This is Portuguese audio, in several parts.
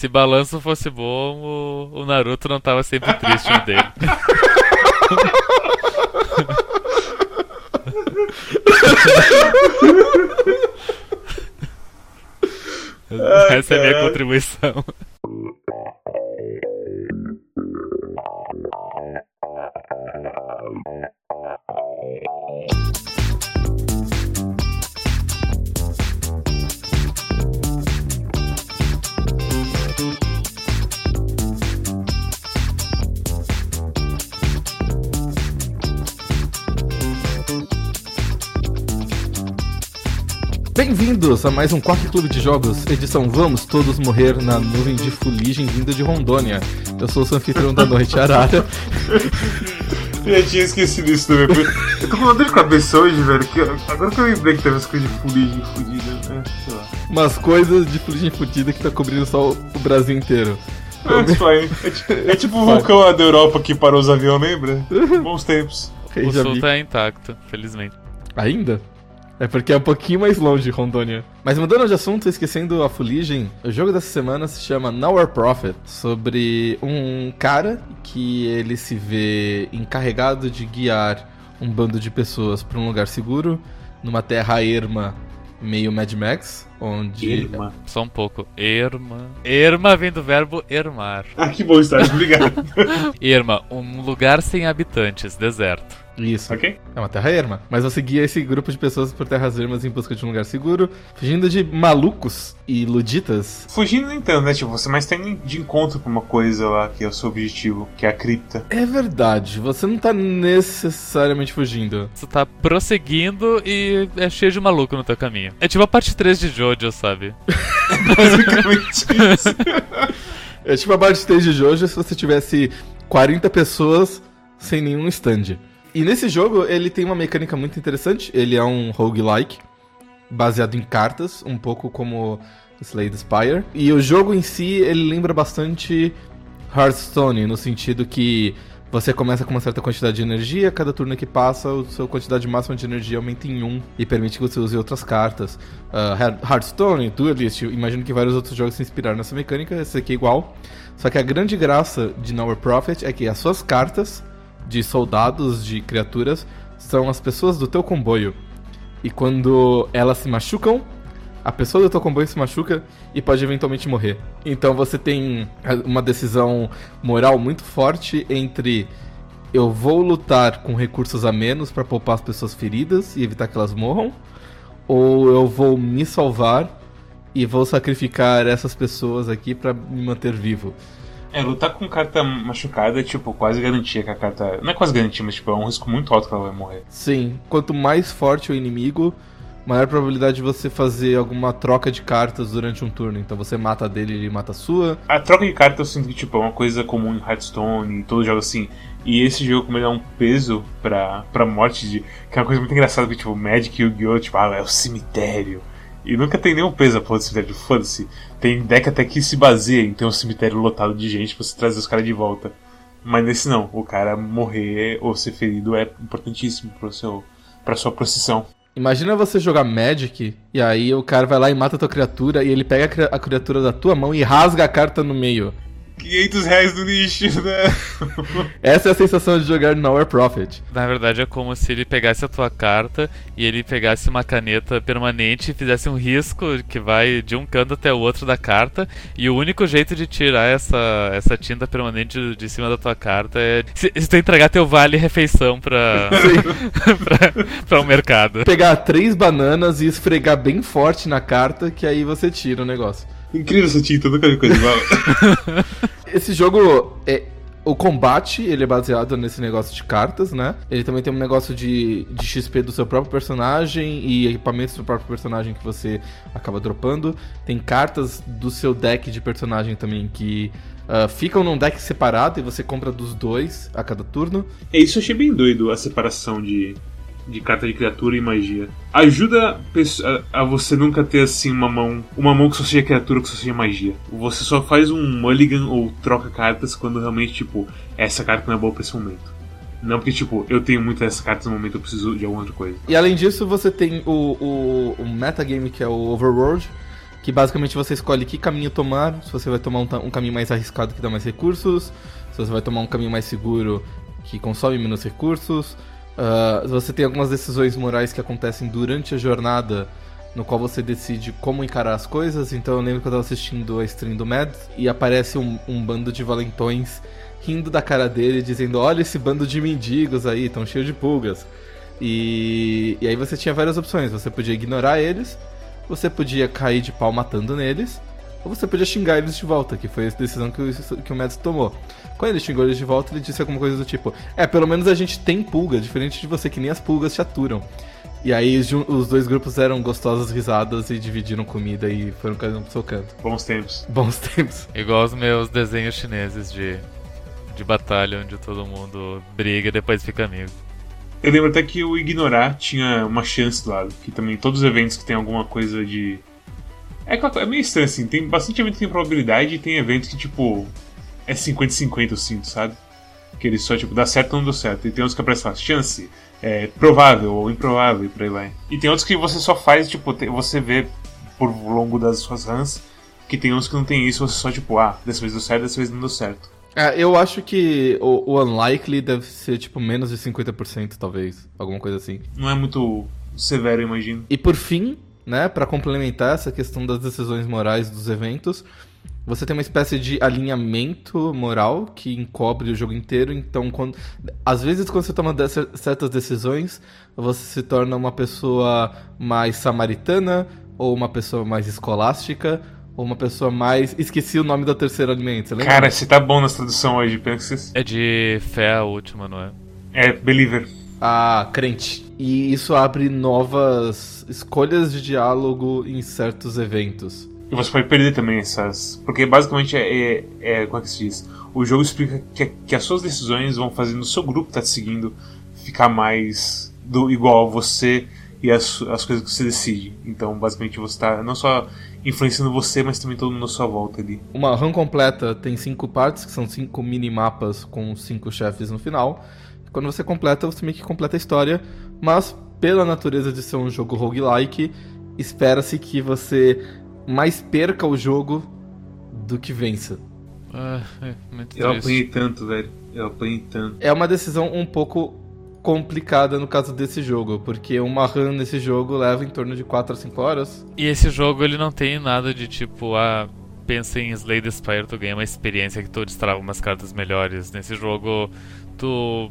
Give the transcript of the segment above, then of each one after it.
Se balanço fosse bom, o, o Naruto não tava sempre triste no dele. Essa é a minha contribuição. Bem-vindos a mais um Quark Clube de Jogos, edição Vamos Todos Morrer na Nuvem de Fuligem vinda de Rondônia. Eu sou o anfitrião da noite, Arara. Eu tinha esquecido isso também. Eu tô com uma dor de cabeça hoje, velho. Que agora que eu lembrei que teve as coisas de fuligem fudida, né? Sei lá. Umas coisas de fuligem fudida que tá cobrindo só o Brasil inteiro. That's fine. É, é tipo o vulcão lá da Europa que parou os aviões, lembra? Bons tempos. O sul tá intacto, felizmente. Ainda? É porque é um pouquinho mais longe, Rondônia. Mas mudando de assunto, esquecendo a fuligem, o jogo dessa semana se chama Nowhere Prophet, sobre um cara que ele se vê encarregado de guiar um bando de pessoas para um lugar seguro, numa terra erma meio Mad Max, onde... Irma. Só um pouco. Erma. Erma vem do verbo ermar. Ah, que bom estar, obrigado. Erma, um lugar sem habitantes, deserto. Isso. ok? É uma terra erma. Mas você guia esse grupo de pessoas por terras ermas em busca de um lugar seguro, fugindo de malucos e luditas Fugindo nem tanto, né? Tipo, você mais tem de encontro com uma coisa lá que é o seu objetivo, que é a cripta. É verdade, você não tá necessariamente fugindo. Você tá prosseguindo e é cheio de maluco no teu caminho. É tipo a parte 3 de Jojo, sabe? Basicamente isso. É tipo a parte stage de Jojo se você tivesse 40 pessoas sem nenhum stand. E nesse jogo ele tem uma mecânica muito interessante, ele é um roguelike, baseado em cartas, um pouco como Slay the Spire. E o jogo em si, ele lembra bastante Hearthstone, no sentido que você começa com uma certa quantidade de energia, cada turno que passa, a sua quantidade máxima de energia aumenta em 1 e permite que você use outras cartas. Hear- Hearthstone, Duelist, imagino que vários outros jogos se inspiraram nessa mecânica, esse aqui é igual. Só que a grande graça de Nowhere Prophet é que as suas cartas de soldados, de criaturas, são as pessoas do teu comboio. E quando elas se machucam, a pessoa do teu comboio se machuca e pode eventualmente morrer. Então você tem uma decisão moral muito forte entre eu vou lutar com recursos a menos para poupar as pessoas feridas e evitar que elas morram, ou eu vou me salvar e vou sacrificar essas pessoas aqui para me manter vivo. É, lutar com carta machucada é, tipo, quase garantia que a carta. Não é quase garantia, mas, tipo, é um risco muito alto que ela vai morrer. Sim, quanto mais forte o inimigo, maior probabilidade de você fazer alguma troca de cartas durante um turno. Então você mata a dele e ele mata a sua. A troca de carta eu sinto que, tipo, é uma coisa comum em Hearthstone e todos os jogos assim. E esse jogo, como ele dá um peso pra, pra morte, de, que é uma coisa muito engraçada, porque, tipo, Magic e Yu-Gi-Oh! Tipo, ah, é o cemitério. E nunca tem nenhum peso a porra do cemitério, foda-se. Tem deck até que se baseia em ter um cemitério lotado de gente pra você trazer os caras de volta. Mas nesse não, o cara morrer ou ser ferido é importantíssimo pro seu, pra sua procissão. Imagina você jogar Magic e aí o cara vai lá e mata a tua criatura e ele pega a cri- a criatura da tua mão e rasga a carta no meio. 500 reais no nicho, né? Essa é a sensação de jogar Nowhere Prophet. Na verdade é como se ele pegasse a tua carta e ele pegasse uma caneta permanente e fizesse um risco que vai de um canto até o outro da carta. E o único jeito de tirar essa, essa tinta permanente de, de cima da tua carta é se, se tu entregar teu vale refeição pra, pra, pra um mercado. Pegar três bananas e esfregar bem forte na carta que aí você tira o negócio. Incrível essa tinta, nunca vi coisa igual. Esse jogo é. O combate, ele é baseado nesse negócio de cartas, né? Ele também tem um negócio de, de XP do seu próprio personagem e equipamentos do próprio personagem que você acaba dropando. Tem cartas do seu deck de personagem também que ah, ficam num deck separado e você compra dos dois a cada turno. É isso eu achei bem doido, a separação de, de carta de criatura e magia. Ajuda a você nunca ter assim uma mão. Uma mão que só seja criatura, que só seja magia. Você só faz um mulligan ou troca cartas quando realmente, tipo, essa carta não é boa pra esse momento. Não porque, tipo, eu tenho muitas dessas cartas no momento, eu preciso de alguma outra coisa. E além disso, você tem o, o, o metagame que é o Overworld, que basicamente você escolhe que caminho tomar, se você vai tomar um, um caminho mais arriscado que dá mais recursos, se você vai tomar um caminho mais seguro que consome menos recursos. Uh, você tem algumas decisões morais que acontecem durante a jornada, no qual você decide como encarar as coisas. Então eu lembro que eu estava assistindo a stream do Mads e aparece um, um bando de valentões rindo da cara dele, dizendo: Olha esse bando de mendigos aí, tão cheio de pulgas. E, e aí você tinha várias opções. Você podia ignorar eles, você podia cair de pau matando neles, ou você podia xingar eles de volta, que foi a decisão que o, que o Mads tomou. Quando ele xingou eles de volta, ele disse alguma coisa do tipo: É, pelo menos a gente tem pulga, diferente de você, que nem as pulgas te aturam. E aí os, os dois grupos eram gostosas risadas e dividiram comida e foram cada um pro seu canto. Bons tempos. Bons tempos. Igual os meus desenhos chineses de, de batalha, onde todo mundo briga e depois fica amigo. Eu lembro até que o Ignorar tinha uma chance do lado, que também todos os eventos que tem alguma coisa de. É, é meio estranho assim, tem bastante evento que tem probabilidade e tem eventos que, tipo, é 50-50 eu sinto, sabe? Que ele só, tipo, dá certo ou não dá certo. E tem outros que aparecem lá, chance, é provável ou improvável e por aí vai. E tem outros que você só faz, tipo, você vê por longo das suas runs, que tem uns que não tem isso, você só, tipo, ah, dessa vez deu certo, dessa vez não deu certo. É, eu acho que o, o unlikely deve ser, tipo, menos de 50%, talvez. Alguma coisa assim. Não é muito severo, eu imagino. E por fim, né, para complementar essa questão das decisões morais dos eventos, você tem uma espécie de alinhamento moral que encobre o jogo inteiro. Então, quando, às vezes, quando você toma certas decisões, você se torna uma pessoa mais samaritana, ou uma pessoa mais escolástica, ou uma pessoa mais. Esqueci o nome da terceira alimento. Você Cara, você tá bom na tradução hoje, pensa É de fé a última, não é? É, believer. Ah, crente. E isso abre novas escolhas de diálogo em certos eventos. E você pode perder também essas. Porque basicamente é. é, é como é que se diz? O jogo explica que, que as suas decisões vão fazendo o seu grupo tá te seguindo ficar mais do igual a você e as, as coisas que você decide. Então, basicamente, você está não só influenciando você, mas também todo mundo à sua volta ali. Uma run completa tem cinco partes, que são cinco mini-mapas com cinco chefes no final. Quando você completa, você meio que completa a história, mas pela natureza de ser um jogo roguelike, espera-se que você mais perca o jogo do que vença. Ah, é, eu apanhei tanto, velho. Eu apanhei tanto. É uma decisão um pouco complicada no caso desse jogo, porque uma run nesse jogo leva em torno de 4 a 5 horas. E esse jogo ele não tem nada de tipo, ah, pensa em Slay the Spire, tu ganha uma experiência que tu destrava umas cartas melhores. Nesse jogo, tu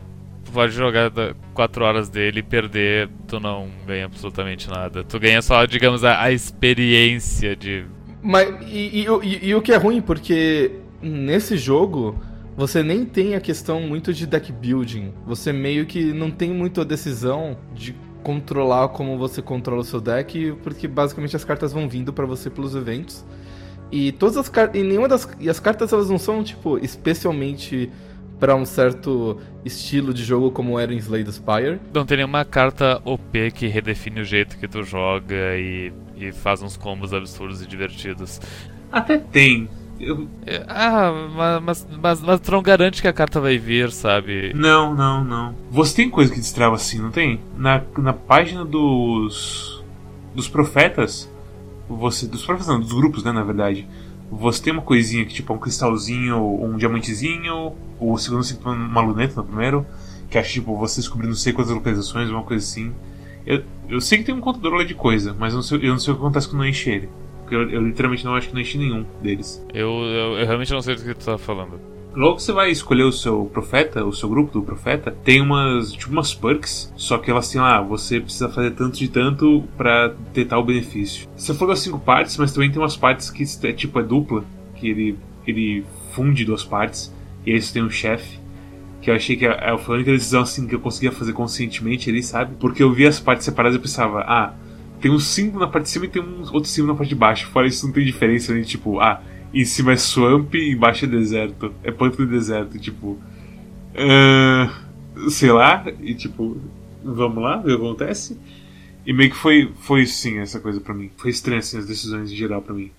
pode jogar 4 horas dele e perder, tu não ganha absolutamente nada. Tu ganha só, digamos, a, a experiência de. Mas, e, e, e, e, o que é ruim, porque nesse jogo você nem tem a questão muito de deck building. Você meio que não tem muito a decisão de controlar como você controla o seu deck, porque basicamente as cartas vão vindo para você pelos eventos. E todas as cartas. E nenhuma das. E as cartas elas não são, tipo, especialmente para um certo estilo de jogo como era em Slay the Spire. Não tem nenhuma carta OP que redefine o jeito que tu joga e, e faz uns combos absurdos e divertidos. Até tem. Eu... É, ah, mas, mas, mas tu não garante que a carta vai vir, sabe? Não, não, não. Você tem coisa que destrava assim, não tem? Na, na página dos. dos profetas. Você. Dos profetas não, dos grupos, né, na verdade você tem uma coisinha que tipo um cristalzinho, um diamantezinho, o segundo se uma luneta no primeiro, que acho tipo você descobrir não sei quantas localizações, uma coisa assim. Eu, eu sei que tem um contador lá de coisa, mas eu não sei, eu não sei o que acontece quando não enche ele. Porque eu, eu literalmente não acho que não enche nenhum deles. Eu, eu, eu realmente não sei do que tu tá falando. Logo você vai escolher o seu profeta, o seu grupo do profeta, tem umas, tipo umas perks, só que elas têm lá, você precisa fazer tanto de tanto para ter tal benefício. Você falou as cinco partes, mas também tem umas partes que é tipo é dupla, que ele, ele funde duas partes, e aí você tem um chefe, que eu achei que é, foi a única decisão assim que eu conseguia fazer conscientemente ali, sabe? Porque eu vi as partes separadas e pensava, ah, tem um símbolo na parte de cima e tem um outro símbolo na parte de baixo. Fora isso não tem diferença, né? Tipo, ah, em cima é swamp e embaixo é deserto. É pântano deserto, tipo. Uh, sei lá, e tipo, vamos lá, o que acontece. E meio que foi, foi sim essa coisa para mim. Foi estranho assim, as decisões em geral para mim.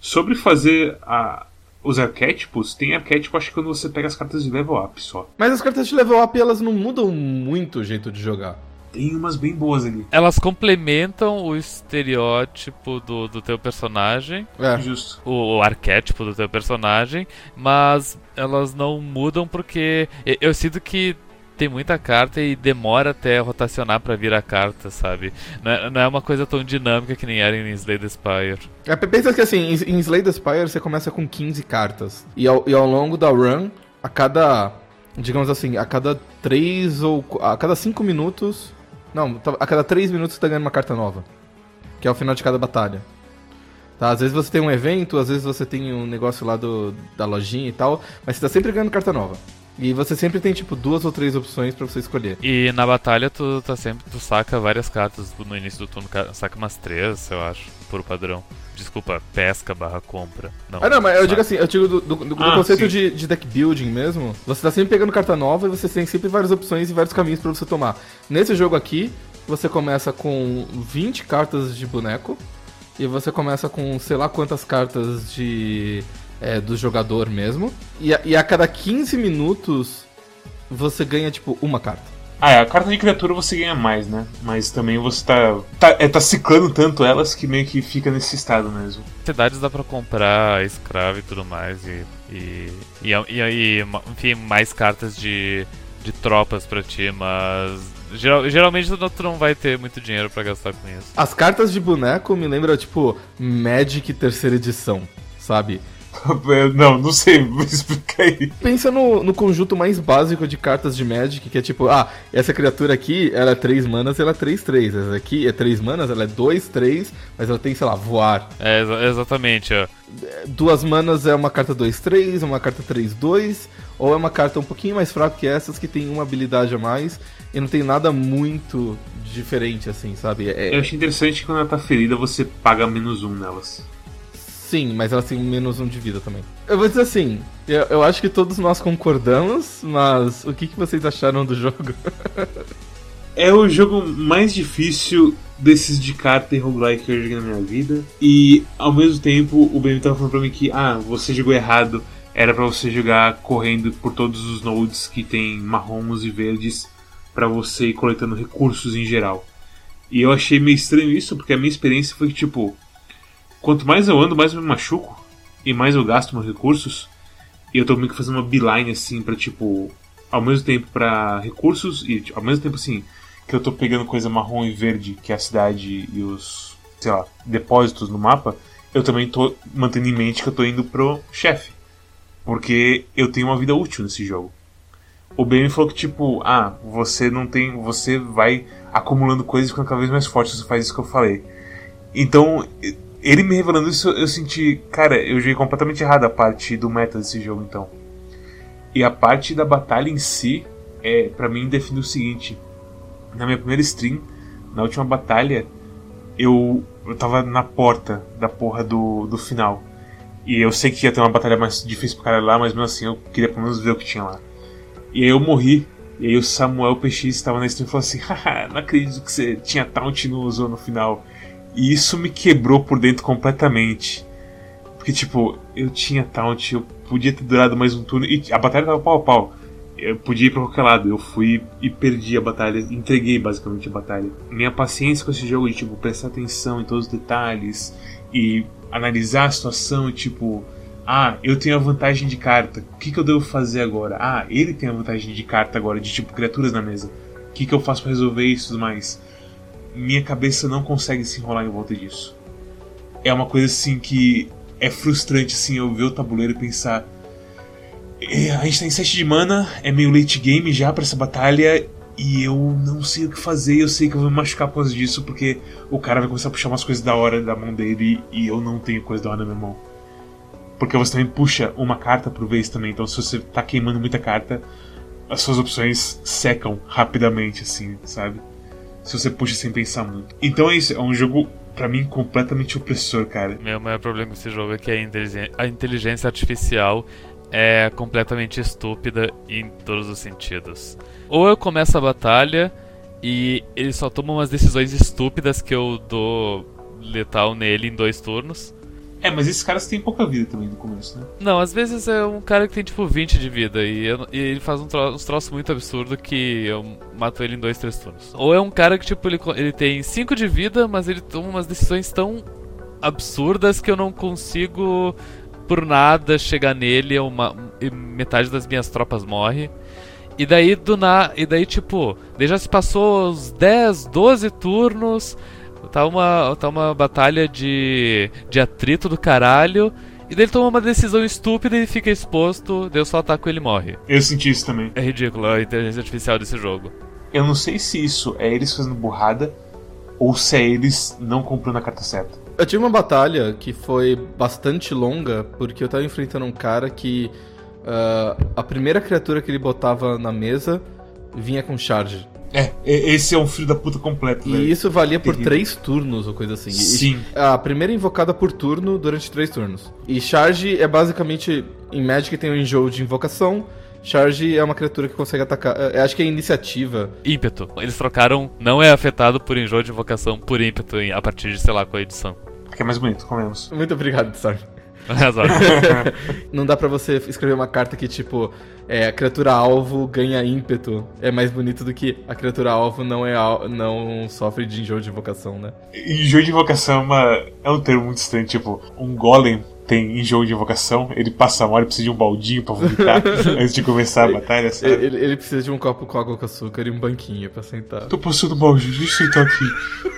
Sobre fazer a, os arquétipos, tem arquétipo acho que quando você pega as cartas de level up só. Mas as cartas de level up elas não mudam muito o jeito de jogar. Tem umas bem boas ali. Elas complementam o estereótipo do, do teu personagem, É. Justo. o, o arquétipo do teu personagem, mas elas não mudam porque eu sinto que tem muita carta e demora até rotacionar pra virar carta, sabe? Não é, não é uma coisa tão dinâmica que nem era em Slay the Spire. É, pensa que assim, em, em Slay the Spire você começa com 15 cartas. E ao, e ao longo da run, a cada. Digamos assim, a cada 3 ou. A cada 5 minutos. Não, tá- a cada 3 minutos você tá ganhando uma carta nova. Que é o final de cada batalha. Tá, às vezes você tem um evento, às vezes você tem um negócio lá do, da lojinha e tal, mas você tá sempre ganhando carta nova. E você sempre tem, tipo, duas ou três opções pra você escolher. E na batalha tu tá sempre tu saca várias cartas no início do turno, ca- saca umas três, eu acho, por padrão. Desculpa, pesca barra compra. Não, Ah, não, mas eu digo assim, eu digo do, do- do- do Ah, conceito sim. de, de deck building mesmo. Você tá sempre pegando carta nova e você tem sempre várias opções e vários caminhos pra você tomar. Nesse jogo aqui, você começa com 20 cartas de boneco e você começa com sei lá quantas cartas de é, do jogador mesmo. E a, e a cada 15 minutos você ganha, tipo, uma carta. Ah, é, a carta de criatura você ganha mais, né? Mas também você tá. Tá, é, tá ciclando tanto elas que meio que fica nesse estado mesmo. cidades dá pra comprar escravo e tudo mais e e, e, e, e, enfim mais cartas de, de tropas pra ti, mas geral- geralmente tu não, tu não vai ter muito dinheiro pra gastar com isso. As cartas de boneco me lembram, tipo, Magic terceira edição, sabe? Não, não sei, explica aí. Pensa no, no conjunto mais básico de cartas de Magic, que é tipo, ah, essa criatura aqui, ela é 3 manas, ela é 3, 3. Essa aqui é 3 manas, ela é 2, 3, mas ela tem, sei lá, voar. É exa- exatamente, ó. Duas manas é uma carta 2, 3, uma carta 3, 2, ou é uma carta um pouquinho mais fraca que essas, que tem uma habilidade a mais, e não tem nada muito diferente, assim, sabe? É- Eu achei interessante que quando ela tá ferida você paga menos um nelas. Sim, mas elas têm menos um de vida também. Eu vou dizer assim, eu, eu acho que todos nós concordamos, mas o que, que vocês acharam do jogo? É o jogo mais difícil desses de carta e roguelike que eu joguei na minha vida. E ao mesmo tempo o Ben tava falando pra mim que, ah, você jogou errado. Era pra você jogar correndo por todos os nodes que tem marrons e verdes pra você ir coletando recursos em geral. E eu achei meio estranho isso, porque a minha experiência foi que, tipo, quanto mais eu ando, mais eu me machuco e mais eu gasto meus recursos. E eu tô meio que fazendo uma beeline assim pra, tipo, ao mesmo tempo pra recursos e tipo, ao mesmo tempo assim que eu tô pegando coisa marrom e verde, que é a cidade e os, sei lá, depósitos no mapa, eu também tô mantendo em mente que eu tô indo pro chefe. Porque eu tenho uma vida útil nesse jogo. O me falou que, tipo, ah, você não tem. Você vai acumulando coisas ficando cada vez mais forte você faz isso que eu falei. Então, ele me revelando isso, eu senti, cara, eu joguei completamente errado a parte do meta desse jogo, então. E a parte da batalha em si, é, para mim, define o seguinte: na minha primeira stream, na última batalha, eu, eu tava na porta da porra do, do final. E eu sei que ia ter uma batalha mais difícil pro cara lá, mas mesmo assim eu queria pelo menos ver o que tinha lá. E aí eu morri. E aí o Samuel PX estava na stream e falou assim: Haha, não acredito que você tinha taunt no usou no final. E isso me quebrou por dentro completamente. Porque, tipo, eu tinha taunt, eu podia ter durado mais um turno. E a batalha tava pau a pau. Eu podia ir pra qualquer lado. Eu fui e perdi a batalha. Entreguei basicamente a batalha. Minha paciência com esse jogo de, tipo, prestar atenção em todos os detalhes. E analisar a situação tipo. Ah, eu tenho a vantagem de carta. O que, que eu devo fazer agora? Ah, ele tem a vantagem de carta agora, de tipo criaturas na mesa. O que, que eu faço para resolver isso e tudo mais? Minha cabeça não consegue se enrolar em volta disso. É uma coisa assim que é frustrante assim eu ver o tabuleiro e pensar. "É, A gente tá em 7 de mana, é meio late game já pra essa batalha. E eu não sei o que fazer, eu sei que eu vou me machucar por causa disso, porque o cara vai começar a puxar umas coisas da hora da mão dele e eu não tenho coisa da hora na minha mão. Porque você também puxa uma carta por vez também, então se você tá queimando muita carta, as suas opções secam rapidamente, assim, sabe? Se você puxa sem pensar muito. Então é isso, é um jogo, pra mim, completamente opressor, cara. Meu maior problema com esse jogo é que a inteligência artificial é completamente estúpida em todos os sentidos. Ou eu começo a batalha e ele só toma umas decisões estúpidas que eu dou letal nele em dois turnos. É, mas esses caras têm pouca vida também no começo, né? Não, às vezes é um cara que tem tipo 20 de vida e, eu- e ele faz um tro uns troços muito absurdo que eu mato ele em 2, 3 turnos. Ou é um cara que tipo ele, ele tem 5 de vida, mas ele toma umas decisões tão absurdas que eu não consigo por nada chegar nele, eu ma- e metade das minhas tropas morre. E daí do na, e daí tipo, daí já se passou uns 10, 12 turnos, tá uma tá uma batalha de de atrito do caralho. E daí ele toma uma decisão estúpida e fica exposto, daí eu só ataco e ele morre. Eu senti isso também. É ridículo a inteligência artificial desse jogo. Eu não sei se isso é eles fazendo burrada ou se é eles não comprando a carta certa. Eu tive uma batalha que foi bastante longa, porque eu tava enfrentando um cara que ah, a primeira criatura que ele botava na mesa vinha com charge. É, e- esse é um filho da puta completo, velho. E isso valia por Terrível. três turnos ou coisa assim. E- Sim. A primeira invocada por turno durante três turnos. E charge é basicamente. Em Magic tem um enjoo de invocação. Charge é uma criatura que consegue atacar. é, Acho que é iniciativa. Ímpeto. Eles trocaram, não é afetado por enjoo de invocação por ímpeto a partir de, sei lá, qual edição. Porque é mais bonito, comemos. Muito obrigado, Sarge. Não dá pra você escrever uma carta que, tipo, é, a criatura alvo ganha ímpeto. É mais bonito do que a criatura alvo não, é al- não sofre de enjoo de invocação, né? Enjoo de invocação é, uma- é um termo muito estranho. Tipo, um golem tem enjoo de invocação, ele passa mal e precisa de um baldinho pra vomitar antes de começar a batalha, sabe? Ele, ele precisa de um copo com água com açúcar e um banquinho pra sentar. Tô passando mal, gente. Deixa eu sentar aqui.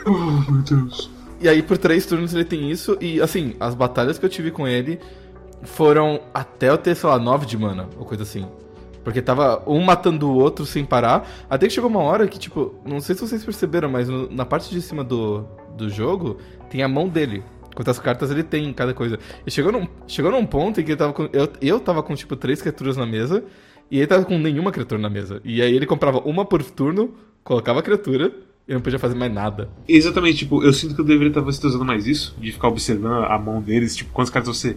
Oh, meu Deus. E aí, por três turnos, ele tem isso. E, assim, as batalhas que eu tive com ele foram até eu ter, sei lá, nove de mana, ou coisa assim. Porque tava um matando o outro sem parar. Até que chegou uma hora que, tipo, não sei se vocês perceberam, mas no- na parte de cima do, do jogo tem a mão dele. Quantas cartas ele tem em cada coisa. E chegou num, chegou num ponto em que ele tava com, eu, eu tava com, tipo, três criaturas na mesa. E ele tava com nenhuma criatura na mesa. E aí ele comprava uma por turno, colocava a criatura e não podia fazer mais nada. Exatamente, tipo, eu sinto que eu deveria estar usando mais isso, de ficar observando a mão deles, tipo, quantas cartas você.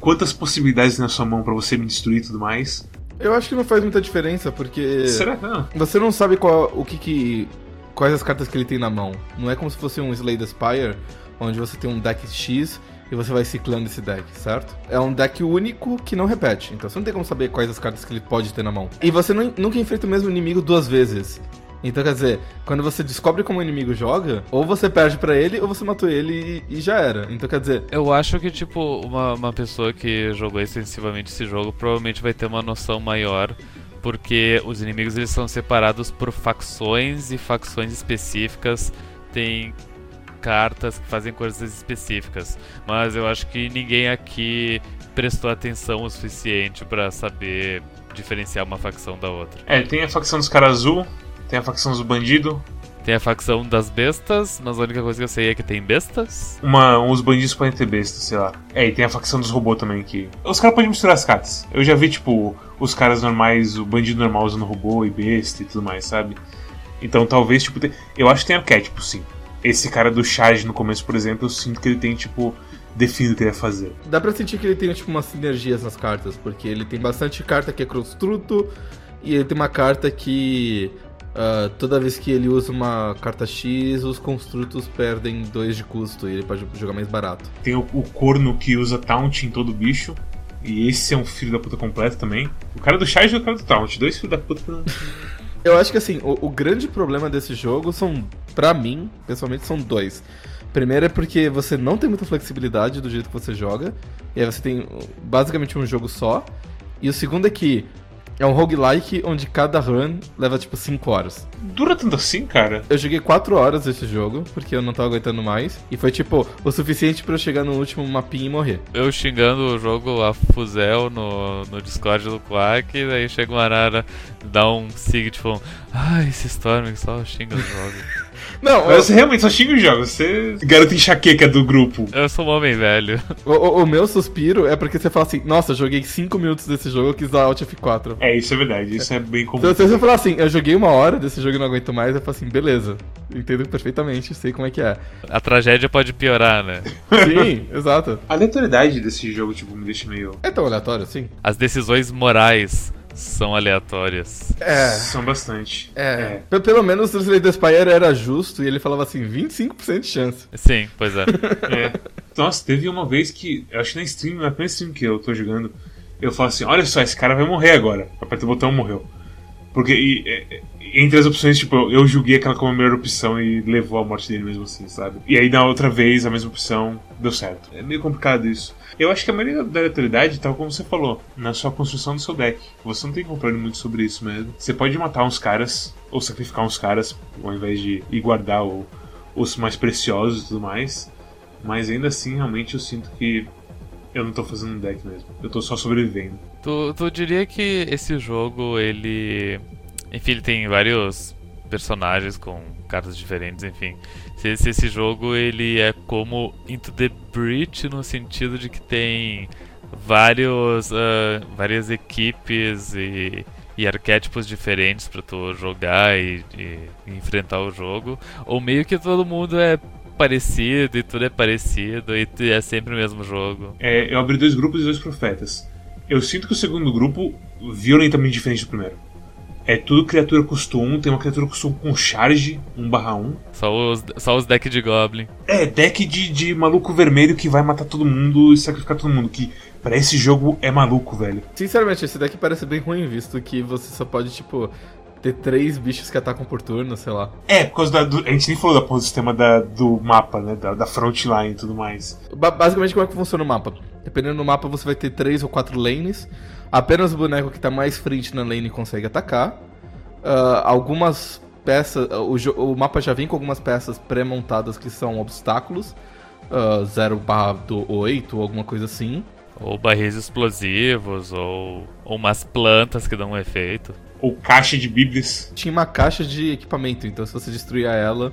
Quantas possibilidades tem na sua mão pra você me destruir e tudo mais. Eu acho que não faz muita diferença, porque. Será que não? Você não sabe qual, o que que. Quais as cartas que ele tem na mão. Não é como se fosse um Slay the Spire, onde você tem um deck X e você vai ciclando esse deck, certo? É um deck único que não repete. Então você não tem como saber quais as cartas que ele pode ter na mão. E você nu- nunca enfrenta o mesmo inimigo duas vezes. Então quer dizer, quando você descobre como o inimigo joga, ou você perde pra ele, ou você matou ele e, e já era. Então quer dizer, Eu acho que, tipo, uma, uma pessoa que jogou extensivamente esse jogo provavelmente vai ter uma noção maior, porque os inimigos eles são separados por facções e facções específicas têm cartas que fazem coisas específicas. Mas eu acho que ninguém aqui prestou atenção o suficiente pra saber diferenciar uma facção da outra. É, tem a facção dos caras azul, tem a facção dos bandidos, Tem a facção das bestas, mas a única coisa que eu sei é que tem bestas. uma, uns bandidos podem ter bestas, sei lá. É, e tem a facção dos robôs também que. Os caras podem misturar as cartas. Eu já vi, tipo, os caras normais, o bandido normal usando robô e besta e tudo mais, sabe? Então talvez, tipo, tem- eu acho que tem arquétipo, sim. Esse cara do charge no começo, por exemplo, eu sinto que ele tem, tipo, definido o que ele vai fazer. Dá pra sentir que ele tem, tipo, umas sinergias nas cartas, porque ele tem bastante carta que é construto, e ele tem uma carta que ah, toda vez que ele usa uma carta X, os construtos perdem 2 de custo, e ele pode jogar mais barato. Tem o, o corno que usa taunt em todo bicho. E esse é um filho da puta completo também. O cara do charge e o cara do taunt. Dois filhos da puta não. Eu acho que, assim, o, o grande problema desse jogo são, pra mim, pessoalmente, são dois. Primeiro é porque você não tem muita flexibilidade do jeito que você joga, e aí você tem basicamente um jogo só. E o segundo é que é um roguelike onde cada run leva, tipo, 5 horas. Dura tanto assim, cara? Eu joguei 4 horas esse jogo, porque eu não tava aguentando mais. E foi tipo, o suficiente pra eu chegar no último mapinha e morrer. Eu xingando o jogo a fuzel no, no Discord do Quack, e daí chega um Arara, dá um sig, tipo, ai, esse Storm que só xinga os jogos. Não, Mas você realmente só xinga os jogos. Você garota enxaqueca do grupo. Eu sou um homem velho. o, o- o meu suspiro é porque você fala assim, nossa, joguei 5 minutos desse jogo, eu quis dar Alt F4. É, isso é verdade. Isso é bem comum. Então, se você falar assim, eu joguei uma hora desse jogo e não aguento mais, eu falo assim, beleza. Entendo perfeitamente, sei como é que é. A tragédia pode piorar, né? Sim, exato. A aleatoriedade desse jogo, tipo, me deixa meio. É tão aleatório assim? As decisões morais são aleatórias. É. São bastante. É. Pe- Pelo menos o Slay the Spire era justo e ele falava assim, 25% de chance. Sim, pois é. É. Nossa, teve uma vez que. Eu acho que na stream, na primeira stream que eu tô jogando, eu falo assim: olha só, esse cara vai morrer agora. Aperta o botão morreu. Porque e, e, entre as opções, tipo, eu julguei aquela como a melhor opção e levou a morte dele mesmo assim, sabe? E aí na outra vez, a mesma opção deu certo. É meio complicado isso. Eu acho que a maioria da aleatoriedade, tal como você falou, na sua construção do seu deck. Você não tem controle muito sobre isso mesmo. Você pode matar uns caras, ou sacrificar uns caras, ao invés de ir guardar o, os mais preciosos e tudo mais. Mas ainda assim, realmente eu sinto que eu não tô fazendo um deck mesmo. Eu tô só sobrevivendo. Tu, tu diria que esse jogo, ele. Enfim, ele tem vários personagens com cartas diferentes, enfim. Se, se esse jogo ele é como Into the Breach no sentido de que tem vários, uh, várias equipes e, e arquétipos diferentes para tu jogar e, e, enfrentar o jogo, ou meio que todo mundo é parecido e tudo é parecido e é sempre o mesmo jogo. É, eu abri dois grupos e dois profetas. Eu sinto que o segundo grupo violentamente diferente do primeiro. É tudo criatura custo 1, tem uma criatura custo 1 com charge, 1 barra 1. Só os, só os decks de Goblin. É, deck de, de maluco vermelho que vai matar todo mundo e sacrificar todo mundo. Que para esse jogo é maluco, velho. Sinceramente, esse deck parece bem ruim, visto que você só pode, tipo, ter três bichos que atacam por turno, sei lá. É, por causa da, do, a gente nem falou do sistema da, do mapa, né? Da, da frontline e tudo mais. Ba basicamente, como é que funciona o mapa? Dependendo do mapa, você vai ter três ou quatro lanes. Apenas o boneco que tá mais frente na lane consegue atacar. Uh, algumas peças. O, o, mapa já vem com algumas peças pré-montadas que são obstáculos. Uh, 0 barra 8 ou alguma coisa assim. Ou barris explosivos, ou, ou umas plantas que dão um efeito ou caixa de bíblias. Tinha uma caixa de equipamento, então se você destruir ela,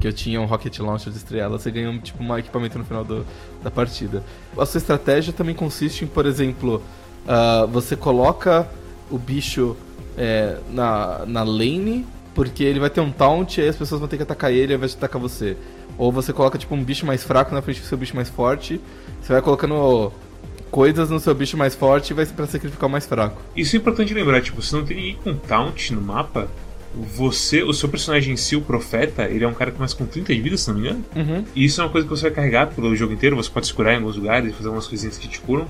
que eu tinha um rocket launcher, destruir ela, você ganha tipo um equipamento no final do, da partida. A sua estratégia também consiste em, por exemplo, uh, você coloca o bicho é, na, na lane, porque ele vai ter um taunt e aí as pessoas vão ter que atacar ele ao invés de atacar você. Ou você coloca tipo um bicho mais fraco na frente do seu bicho mais forte. Você vai colocando coisas no seu bicho mais forte e vai para sacrificar o mais fraco. Isso é importante lembrar, tipo, se não tem ninguém com taunt no mapa, você, o seu personagem em si, o profeta, ele é um cara que começa com 30 de vida, se não me engano. Uhum. E isso é uma coisa que você vai carregar pelo jogo inteiro, você pode se curar em alguns lugares, fazer umas coisinhas que te curam.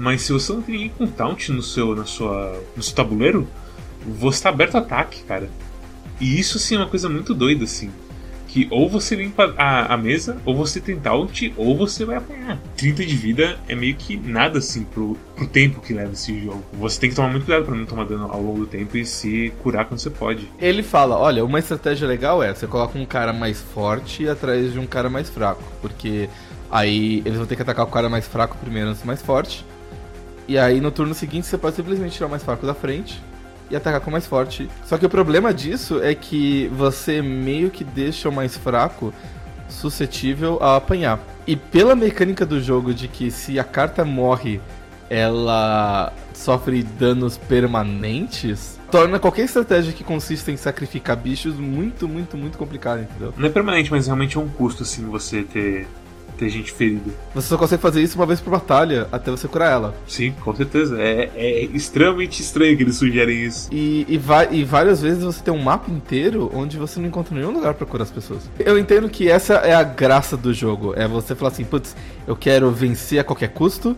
Mas se você não tem ninguém com taunt no seu, na sua, no seu tabuleiro, você tá aberto ao ataque, cara. E isso, assim, é uma coisa muito doida, assim que ou você limpa a, a mesa, ou você tem taunt, ou você vai apanhar. 30 de vida é meio que nada assim pro, pro tempo que leva esse jogo. Você tem que tomar muito cuidado para não tomar dano ao longo do tempo e se curar quando você pode. Ele fala: olha, uma estratégia legal é você coloca um cara mais forte atrás de um cara mais fraco, porque aí eles vão ter que atacar o cara mais fraco primeiro antes do mais forte. E aí no turno seguinte você pode simplesmente tirar o mais fraco da frente e atacar com mais forte. Só que o problema disso é que você meio que deixa o mais fraco suscetível a apanhar. E pela mecânica do jogo de que se a carta morre, ela sofre danos permanentes, torna qualquer estratégia que consista em sacrificar bichos muito, muito, muito complicado, entendeu? Não é permanente, mas realmente é um custo assim você ter ter gente ferida. Você só consegue fazer isso uma vez por batalha, até você curar ela. Sim, com certeza. É, é extremamente estranho que eles sugerem isso. E, e, e, várias vezes você tem um mapa inteiro onde você não encontra nenhum lugar para curar as pessoas. Eu entendo que essa é a graça do jogo. É você falar assim, putz, eu quero vencer a qualquer custo,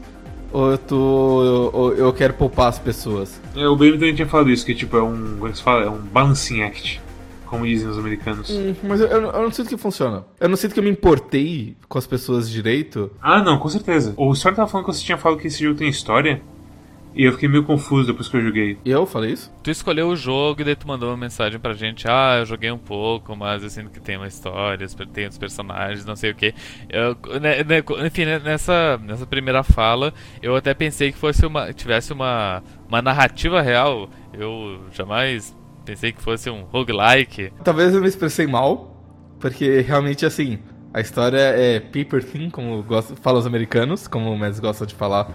ou eu tô. Ou eu quero poupar as pessoas. É, o Ben também tinha falado isso, que tipo, é um. Como é se fala? É um balancing act como dizem os americanos. Hum, mas eu, eu, eu, não sinto que funciona. Eu não sinto que eu me importei com as pessoas direito. Ah, não, com certeza. O Storm tava falando que você tinha falado que esse jogo tem história. E eu fiquei meio confuso depois que eu joguei. E eu falei isso? Tu escolheu o jogo e daí tu mandou uma mensagem pra gente. Ah, eu joguei um pouco, mas eu sinto que tem uma história, tem os personagens, não sei o que. Né, né, enfim, né, nessa, nessa primeira fala, eu até pensei que fosse uma. tivesse uma, uma narrativa real. Eu jamais Pensei que fosse um roguelike. Talvez eu me expressei mal, porque realmente assim, a história é paper thin, como falam os americanos, como o Mads gosta de falar,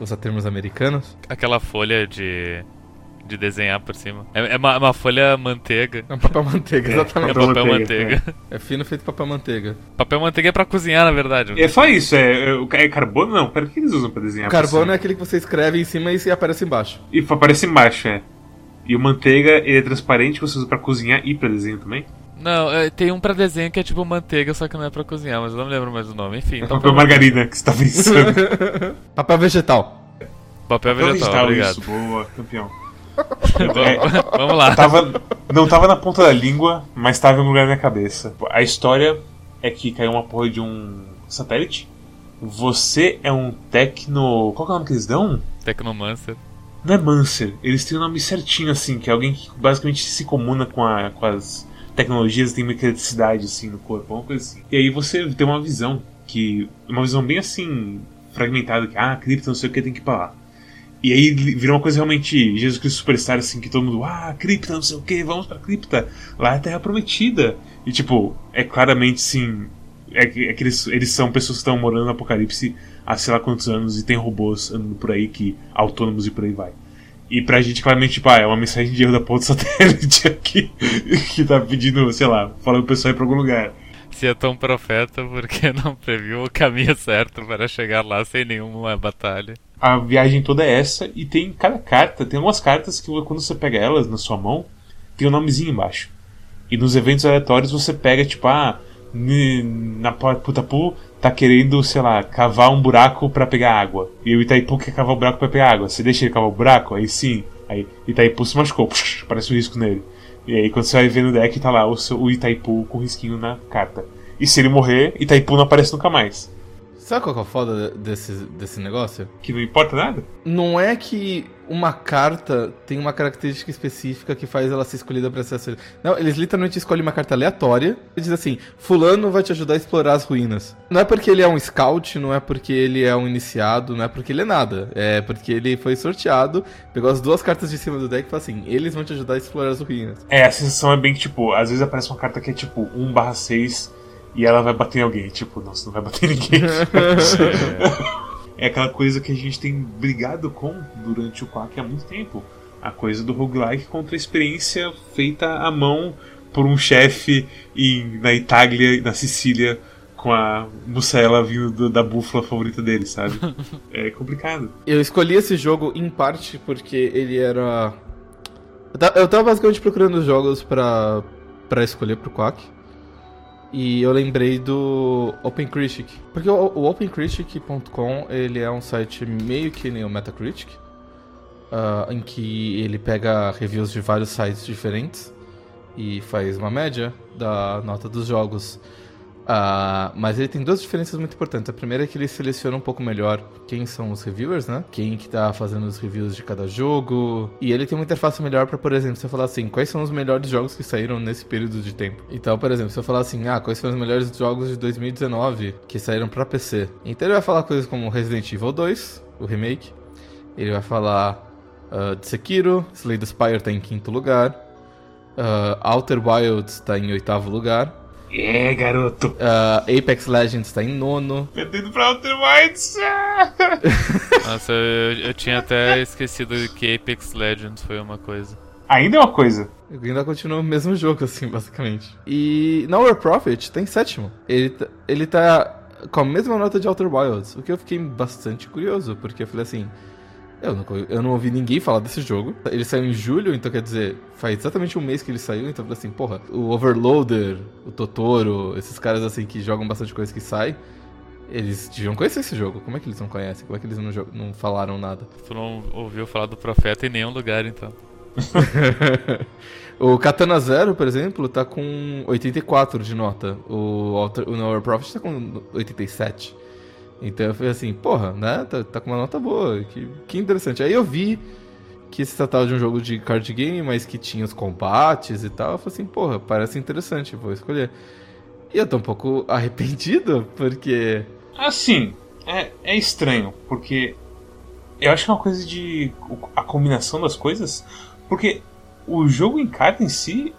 usar termos americanos. Aquela folha de de desenhar por cima. É, é uma, uma, folha manteiga. É um papel manteiga, exatamente. É, papel, papel manteiga. manteiga. É. é. fino feito papel manteiga. Papel manteiga é pra cozinhar, na verdade. É só isso, é, é, é carbono? Não, pera, o que eles usam pra desenhar? Carbono é aquele que você escreve em cima e aparece embaixo. E aparece embaixo, é. E o manteiga ele é transparente, você usa para cozinhar e para desenho também? Não, é, tem um pra desenho que é tipo manteiga, só que não é pra cozinhar, mas eu não me lembro mais o nome. Enfim, É então papel margarina que você tá pensando. Papel vegetal. papel Papel vegetal, obrigado. isso, boa, campeão. Vamos- Vamos lá. Tava, não tava na ponta da língua, mas tava em um lugar na minha cabeça. A história é que caiu uma porra de um satélite. Você é um tecno. Qual que é o nome que eles dão? Tecnomancer. Não é Mancer, eles têm o nome certinho assim, que é alguém que basicamente se comuna com, a- com as tecnologias, tem uma eletricidade assim no corpo, uma coisa assim. E aí você tem uma visão, que. Uma visão bem assim, fragmentada, que ah, cripta, não sei o que, tem que ir pra lá. E aí virou uma coisa realmente Jesus Cristo Superstar, assim, que todo mundo, ah, cripta, não sei o que, vamos pra cripta. Lá é a Terra Prometida. E tipo, é claramente sim. É que, é que eles, eles são pessoas que estão morando no apocalipse há sei lá quantos anos e tem robôs andando por aí que autônomos e por aí vai. E pra gente, claramente, tipo, ah, é uma mensagem de erro da ponta satélite aqui que tá pedindo, sei lá, falando pro pessoal ir pra algum lugar. Se é tão profeta, porque não previu o caminho certo para chegar lá sem nenhuma batalha? A viagem toda é essa e tem cada carta, tem algumas cartas que quando você pega elas na sua mão, tem um nomezinho embaixo. E nos eventos aleatórios você pega, tipo, ah, na Putapu tá querendo, sei lá, cavar um buraco pra pegar água. E o Itaipu quer cavar o buraco pra pegar água. Você deixa ele cavar o buraco? Aí sim. Aí Itaipu se machucou, parece um risco nele. E aí quando você vai ver no deck, tá lá o, seu, o Itaipu com risquinho na carta. E se ele morrer, Itaipu não aparece nunca mais. Sabe qual que é o foda desse, desse negócio? Que não importa nada? Não é que uma carta tem uma característica específica que faz ela ser escolhida pra ser essa. Não, eles literalmente escolhem uma carta aleatória e diz assim: Fulano vai te ajudar a explorar as ruínas. Não é porque ele é um scout, não é porque ele é um iniciado, não é porque ele é nada. É porque ele foi sorteado, pegou as duas cartas de cima do deck e falou assim: eles vão te ajudar a explorar as ruínas. É, a sensação é bem que, tipo, às vezes aparece uma carta que é tipo 1 barra 6 e ela vai bater em alguém. Tipo, nossa, não vai bater em ninguém. é aquela coisa que a gente tem brigado com durante o Quack há muito tempo. A coisa do roguelike contra a experiência feita à mão por um chefe em, na Itália, na Sicília, com a mussela vindo do- da búfala favorita dele, sabe? É complicado. Eu escolhi esse jogo em parte porque ele era. Eu ta- Eu tava basicamente procurando jogos pra, pra escolher pro Quack. E eu lembrei do OpenCritic. Porque o, o OpenCritic.com ele é um site meio que nem o Metacritic. ah, em que ele pega reviews de vários sites diferentes e faz uma média da nota dos jogos. Ah, mas ele tem duas diferenças muito importantes. A primeira é que ele seleciona um pouco melhor quem são os reviewers, né? Quem que tá fazendo os reviews de cada jogo. E ele tem uma interface melhor para, por exemplo, você falar assim, quais são os melhores jogos que saíram nesse período de tempo. Então, por exemplo, se eu falar assim, ah, quais foram os melhores jogos de 2019 que saíram para PC. Então ele vai falar coisas como Resident Evil 2, o remake. Ele vai falar ah, de Sekiro, Slay the Spire tá em quinto lugar. ah, Outer Wilds tá em oitavo lugar. É, garoto. Ah, Apex Legends tá em nono. Perdendo pra Outer Wilds. Nossa, eu, eu tinha até esquecido que Apex Legends foi uma coisa. Ainda é uma coisa. Eu ainda continua o mesmo jogo, assim, basicamente. E Nowhere Profit tá em sétimo. Ele, tá- ele tá com a mesma nota de Outer Wilds, o que eu fiquei bastante curioso, porque eu falei assim. Eu não, eu não ouvi ninguém falar desse jogo. Ele saiu em julho, então quer dizer, faz exatamente um mês que ele saiu, então eu falei assim, porra, o Overloader, o Totoro, esses caras assim que jogam bastante coisa que sai, eles deviam conhecer esse jogo. Como é que eles não conhecem? Como é que eles não, não falaram nada? Tu não ouviu falar do Profeta em nenhum lugar, então. o Katana Zero, por exemplo, tá com 84 de nota. O, Alter, o Nowhere Profit tá com 87. Então eu falei assim, porra, né? Tá, tá com uma nota boa. Que, que interessante. Aí eu vi que se tratava de um jogo de card game, mas que tinha os combates e tal. Eu falei assim, porra, parece interessante, vou escolher. E eu tô um pouco arrependido, porque. Assim, é, é estranho, porque eu acho que é uma coisa de. a combinação das coisas. Porque o jogo em carta em si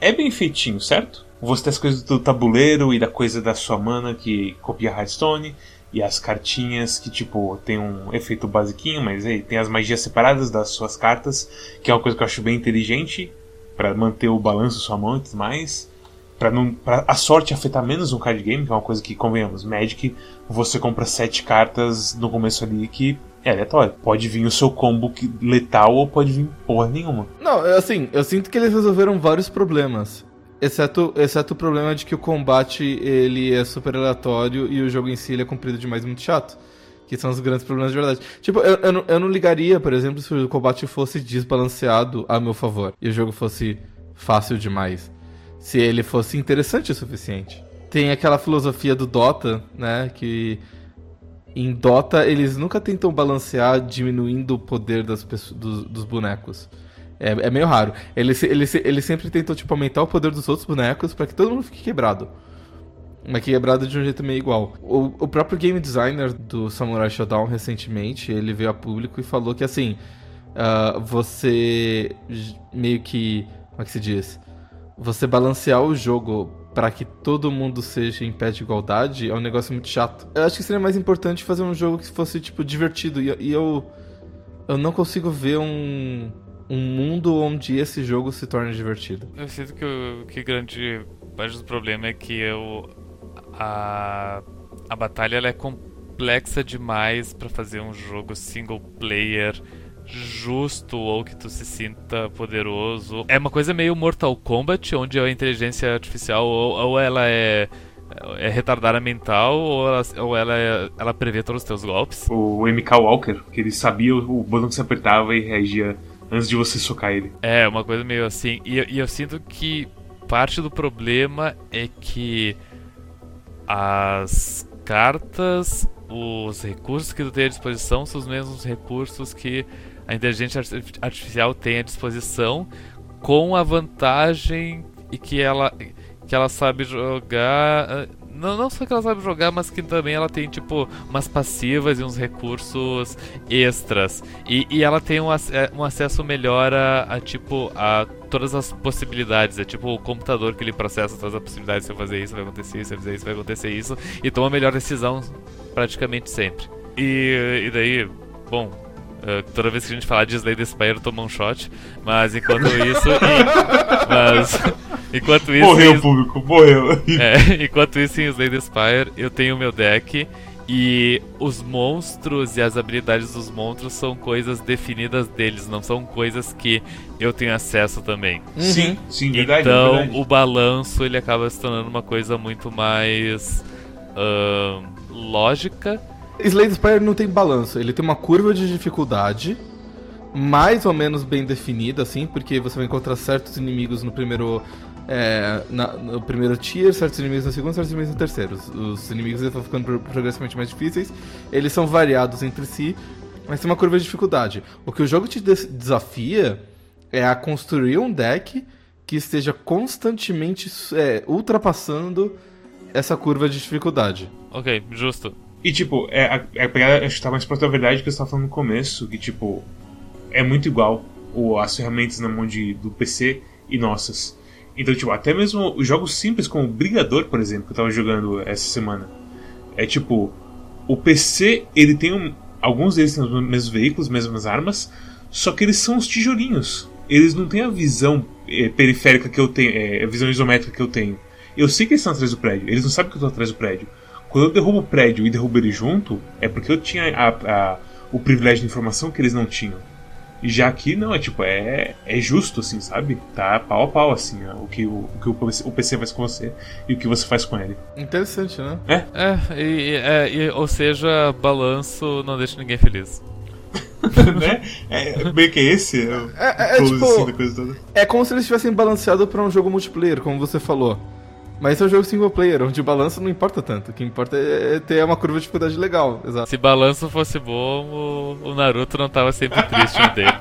é bem feitinho, certo? Você tem as coisas do tabuleiro e da coisa da sua mana que copia Hearthstone. E as cartinhas que, tipo, tem um efeito basiquinho, mas aí tem as magias separadas das suas cartas, que é uma coisa que eu acho bem inteligente para manter o balanço da sua mão e tudo mais. Pra, não, pra a sorte afetar menos um card game, que é uma coisa que, convenhamos, Magic, você compra sete cartas no começo ali que é aleatório. Pode vir o seu combo letal ou pode vir porra nenhuma. Não, assim, eu sinto que eles resolveram vários problemas. Exceto, exceto o problema de que o combate ele é super aleatório e o jogo em si ele é comprido demais e muito chato. Que são os grandes problemas de verdade. Tipo, eu, eu, não, eu não ligaria, por exemplo, se o combate fosse desbalanceado a meu favor e o jogo fosse fácil demais. Se ele fosse interessante o suficiente. Tem aquela filosofia do Dota, né? Que em Dota eles nunca tentam balancear diminuindo o poder das pessoas, dos, dos bonecos. É, é, meio raro. Eles, eles, eles sempre tentam tipo, aumentar o poder dos outros bonecos para que todo mundo fique quebrado. Mas quebrado de um jeito meio igual. O, o próprio game designer do Samurai Shodown recentemente, ele veio a público e falou que assim, uh, você meio que. Como é que se diz? Você balancear o jogo para que todo mundo seja em pé de igualdade é um negócio muito chato. Eu acho que seria mais importante fazer um jogo que fosse, tipo, divertido. E, e eu. Eu não consigo ver um. Um mundo onde esse jogo se torne divertido. Eu sinto que o que grande parte do problema é que eu. A. A batalha ela é complexa demais para fazer um jogo single player justo ou que tu se sinta poderoso. É uma coisa meio Mortal Kombat, onde a inteligência artificial ou, ou ela é é retardada mental ou ela, ou ela, ela prevê todos os teus golpes? O MK Walker, que ele sabia o botão que você apertava e reagia antes de você socar ele. É, uma coisa meio assim. E, e eu sinto que parte do problema é que as cartas, os recursos que tu tem à disposição são os mesmos recursos que a inteligência artificial tem à disposição, com a vantagem e que ela que ela sabe jogar, ah, não, não só que ela sabe jogar, mas que também ela tem tipo umas passivas e uns recursos extras. E, e ela tem um, é, um acesso melhor a, a, tipo a todas as possibilidades. É tipo o computador que ele processa todas as possibilidades. Se eu fazer isso, vai acontecer isso, se eu fizer isso, vai acontecer isso. E toma a melhor decisão praticamente sempre. E, e daí, bom, Uh, toda vez que a gente falar de Slay the Spire, toma um shot. Mas enquanto isso. e, mas. Enquanto isso. Morreu o público, morreu. É, enquanto isso, em Slay the Spire, eu tenho o meu deck. E os monstros e as habilidades dos monstros são coisas definidas deles, não são coisas que eu tenho acesso também. Uhum. Sim, sim, verdade. Então verdade. o balanço ele acaba se tornando uma coisa muito mais uh, lógica Slade Spire não tem balanço, ele tem uma curva de dificuldade mais ou menos bem definida, assim, porque você vai encontrar certos inimigos no primeiro. É, na, no primeiro tier, certos inimigos no segundo, certos inimigos no terceiro. Os, os inimigos vão ficando progressivamente mais difíceis. Eles são variados entre si, mas tem uma curva de dificuldade. O que o jogo te desafia é a construir um deck que esteja constantemente é, ultrapassando essa curva de dificuldade. Ok, justo. E, tipo, é, é acho que tá mais da verdade que você tava falando no começo, que, tipo, é muito igual o, as ferramentas na mão de, do PC e nossas. Então, tipo, até mesmo os jogos simples como Brigador, por exemplo, que eu tava jogando essa semana. É tipo, o PC, ele tem um, alguns deles têm os mesmos veículos, mesmas armas, só que eles são os tijolinhos. Eles não têm a visão é, periférica que eu tenho, é, a visão isométrica que eu tenho. Eu sei que eles estão atrás do prédio, eles não sabem que eu estou atrás do prédio. Quando eu derrubo o prédio e derrubo ele junto, é porque eu tinha a, a, o privilégio de informação que eles não tinham. E já aqui não, é tipo, é, é justo, assim, sabe? Tá pau a pau, assim, o que o, o que o PC faz com você e o que você faz com ele. Interessante, né? É? É, e, é e, ou seja, balanço não deixa ninguém feliz. né? É, meio que esse é, é, é, tipo, é como se eles tivessem balanceado para um jogo multiplayer, como você falou. Mas é um jogo single player, onde o balanço não importa tanto. O que importa é ter uma curva de dificuldade legal. Exato. Se balanço fosse bom, o, Naruto não tava sempre triste no dele.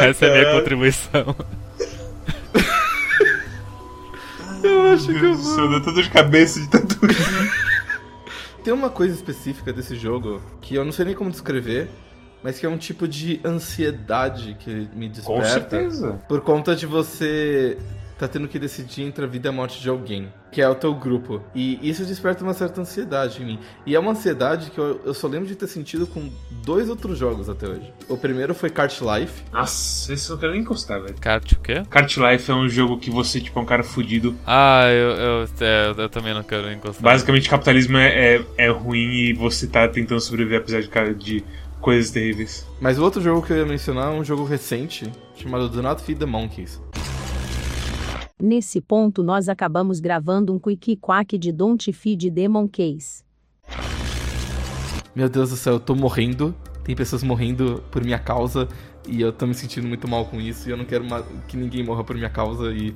Essa é a minha contribuição. Eu acho que eu vou. Deu dor de cabeça de tanto. Tem uma coisa específica desse jogo que eu não sei nem como descrever, mas que é um tipo de ansiedade que me desperta. Com certeza. Por conta de você tá tendo que decidir entre a vida e a morte de alguém, que é o teu grupo. E isso desperta uma certa ansiedade em mim. E é uma ansiedade que eu, eu só lembro de ter sentido com dois outros jogos até hoje. O primeiro foi Kart Life. Nossa, esse eu não quero nem encostar, velho. Kart o quê? Kart Life é um jogo que você, tipo, é um cara fudido. Ah, eu, eu, é, eu também não quero encostar. Basicamente, capitalismo é, é, é ruim e você tá tentando sobreviver apesar de, cara, de coisas terríveis. Mas o outro jogo que eu ia mencionar é um jogo recente, chamado Do Not Feed the Monkeys. Nesse ponto nós acabamos gravando um quick quack de Don't Feed the Monkeys. Meu Deus do céu, eu tô morrendo. Tem pessoas morrendo por minha causa e eu tô me sentindo muito mal com isso e eu não quero que ninguém morra por minha causa e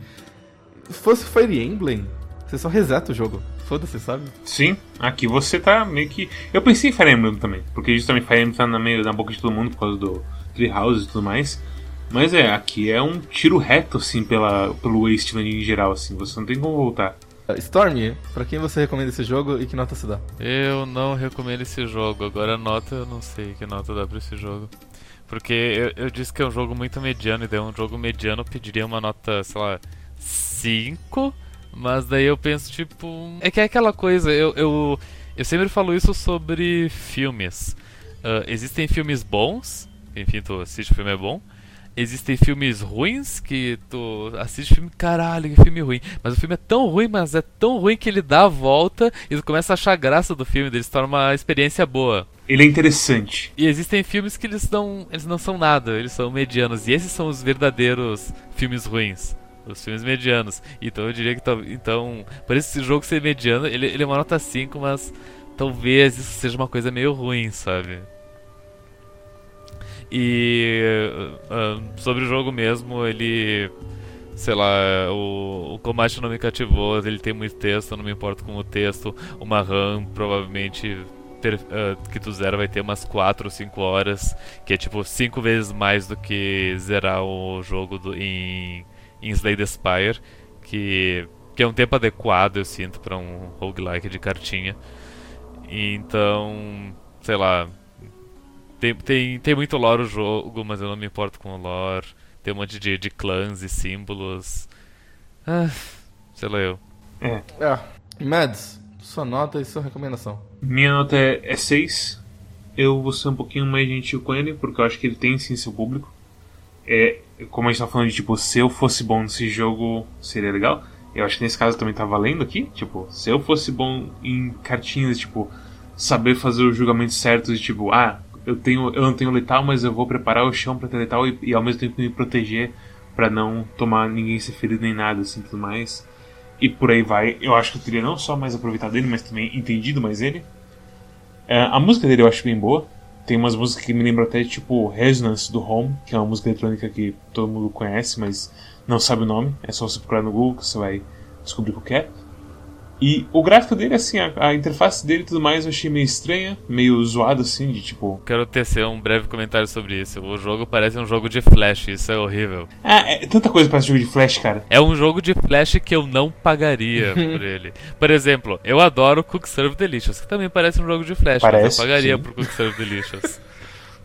se fosse Fire Emblem, você só reseta o jogo. Foda-se, sabe? Sim, aqui você tá meio que. Eu pensei em Fire Emblem também, porque justamente Fire Emblem tá na, meio, na boca de todo mundo por causa do Treehouse e tudo mais. Mas é, aqui é um tiro reto, assim, pela, pelo Wasteland em geral, assim, você não tem como voltar. Storm, pra quem você recomenda esse jogo e que nota você dá? Eu não recomendo esse jogo. Agora a nota eu não sei que nota dá pra esse jogo. Porque eu, eu disse que é um jogo muito mediano, e daí um jogo mediano eu pediria uma nota, sei lá, 5. Mas daí eu penso, tipo. É que é aquela coisa, eu, eu, eu sempre falo isso sobre filmes. Ah, existem filmes bons, enfim, tu assiste o filme é bom. Existem filmes ruins que tu assiste filme, caralho, que filme ruim. Mas o filme é tão ruim, mas é tão ruim que ele dá a volta e tu começa a achar graça do filme, ele se torna uma experiência boa. Ele é interessante. E existem filmes que eles não, eles não são nada, eles são medianos. E esses são os verdadeiros filmes ruins. Os filmes medianos. Então eu diria que então, por esse jogo ser mediano, ele, ele é uma nota 5, mas talvez isso seja uma coisa meio ruim, sabe? E ah, sobre o jogo mesmo, ele. Sei lá, o, o combate não me cativou, ele tem muito texto, não me importo com o texto. Uma RAM provavelmente ah, que tu zera vai ter umas 4 ou 5 horas, que é tipo 5 vezes mais do que zerar o jogo do, em, em Slay the Spire, que, que é um tempo adequado, eu sinto, pra um roguelike de cartinha. Então, sei lá, tem, tem, tem muito lore o jogo, mas eu não me importo com o lore. Tem um monte de, de clãs e símbolos. Ah, sei lá eu. É. Ah, Mads, sua nota e sua recomendação. Minha nota é 6. Eu vou ser um pouquinho mais gentil com ele, porque eu acho que ele tem sim seu público. É, como a gente tá falando de tipo, se eu fosse bom nesse jogo, seria legal. Eu acho que nesse caso também tá valendo aqui. Tipo, se eu fosse bom em cartinhas, tipo, saber fazer os julgamentos certos de tipo, ah, eu tenho eu não tenho letal, mas eu vou preparar o chão pra ter letal e, e ao mesmo tempo me proteger pra não tomar ninguém ser ferido nem nada assim tudo mais. E por aí vai. Eu acho que eu teria não só mais aproveitado ele, mas também entendido mais ele. É, a música dele eu acho bem boa. Tem umas músicas que me lembram até tipo Resonance do Home, que é uma música eletrônica que todo mundo conhece, mas não sabe o nome. É só você procurar no Google que você vai descobrir qual que é. E o gráfico dele, assim, a, a interface dele e tudo mais eu achei meio estranha, meio zoado assim, de tipo. Quero tecer um breve comentário sobre isso. O jogo parece um jogo de Flash, isso é horrível. Ah, é tanta coisa pra esse jogo de Flash, cara. É um jogo de Flash que eu não pagaria por ele. Por exemplo, eu adoro Cook Serve Delicious, que também parece um jogo de Flash, mas Parece, eu pagaria sim. por Cook Serve Delicious.